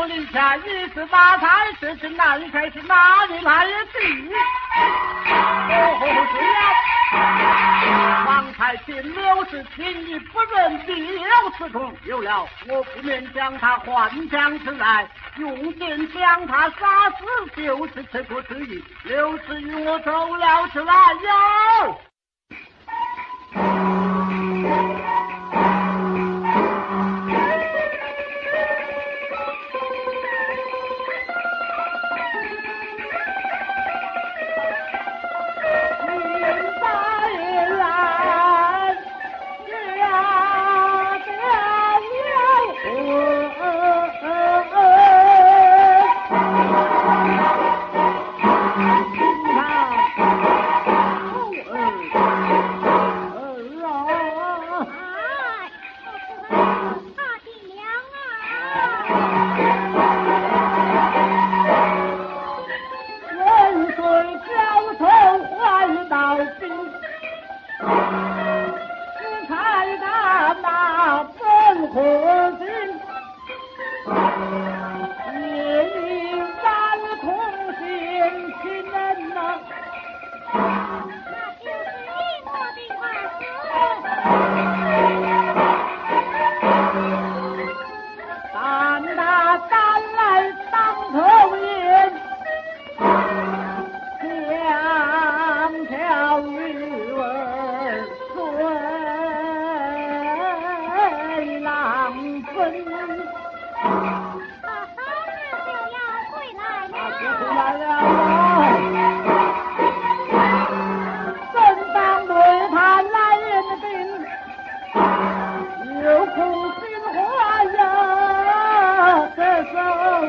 我立下一十八才是是南才是哪里来的？哦，是呀，方才秦刘是轻易不认必有此痛，有了我不免将他换将出来，用剑将他杀死，就是这个主意。刘氏与我走了出来哟。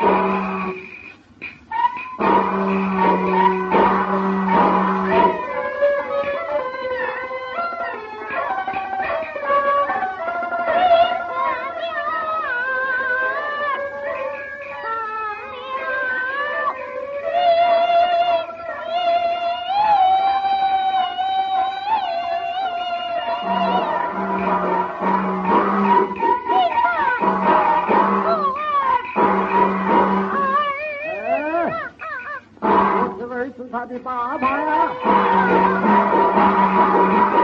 哎呀！快啲打牌啦！